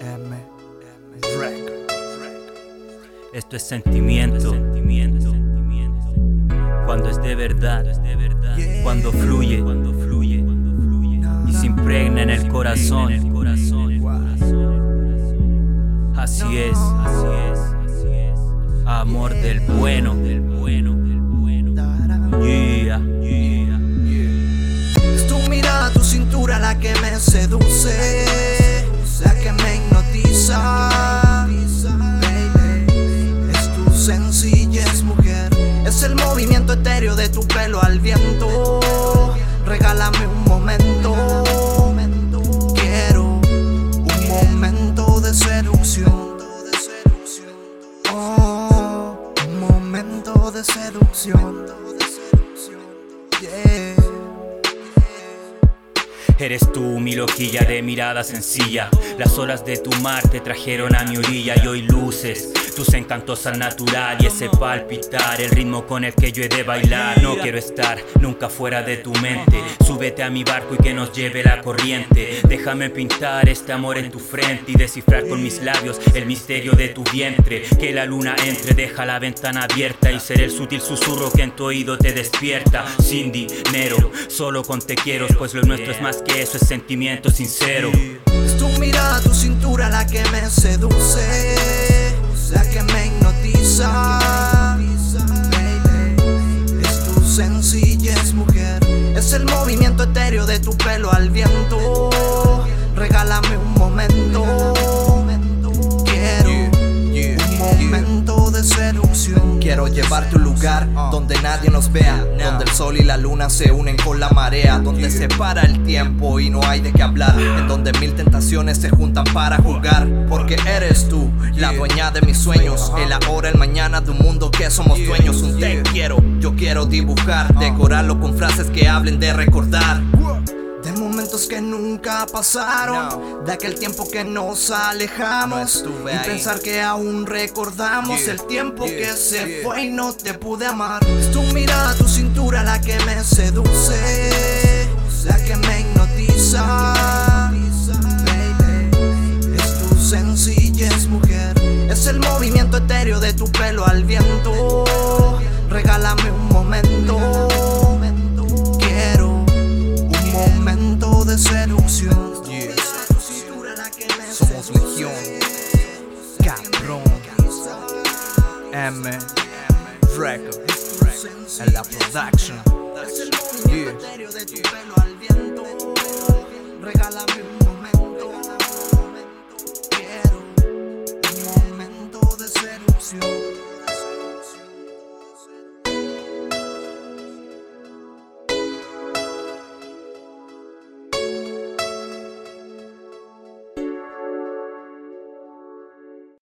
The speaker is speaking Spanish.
M M. Record. Esto es sentimiento. Cuando es de verdad, cuando fluye, cuando fluye, y se impregna en el corazón. Así es, así es, amor del bueno, del bueno, del bueno. Yeah, yeah. Es tu mirada, tu cintura la que me seduce, la que me es tu sencillez, mujer. Es el movimiento etéreo de tu pelo al viento. Regálame un momento. Quiero un momento de seducción. Oh, un momento de seducción. Eres tú mi loquilla de mirada sencilla. Las olas de tu mar te trajeron a mi orilla y hoy luces tus encantos al natural y ese palpitar, el ritmo con el que yo he de bailar. No quiero estar nunca fuera de tu mente. Súbete a mi barco y que nos lleve la corriente. Déjame pintar este amor en tu frente y descifrar con mis labios el misterio de tu vientre. Que la luna entre, deja la ventana abierta y ser el sutil susurro que en tu oído te despierta. Sin dinero, solo con te quiero, pues lo nuestro es más que eso, es sentimiento sincero. Es tu mirada, tu cintura la que me seduce, la que me hipnotiza. Es tu sencillez, mujer. Es el movimiento etéreo de tu pelo al viento. Regálame un momento. Quiero llevarte a un lugar donde nadie nos vea, donde el sol y la luna se unen con la marea, donde se para el tiempo y no hay de qué hablar, en donde mil tentaciones se juntan para jugar, porque eres tú la dueña de mis sueños, el ahora, el mañana de un mundo que somos dueños. Un te quiero, yo quiero dibujar, decorarlo con frases que hablen de recordar. Que nunca pasaron, de aquel tiempo que nos alejamos y pensar que aún recordamos el tiempo que se fue y no te pude amar. Es tu mirada, tu cintura la que me seduce, la que me hipnotiza. Es tu sencillez, mujer. Es el movimiento etéreo de tu pelo al viento. Regálame un momento. Somos legión. Cabrón. M. Records. En la production. Yeah.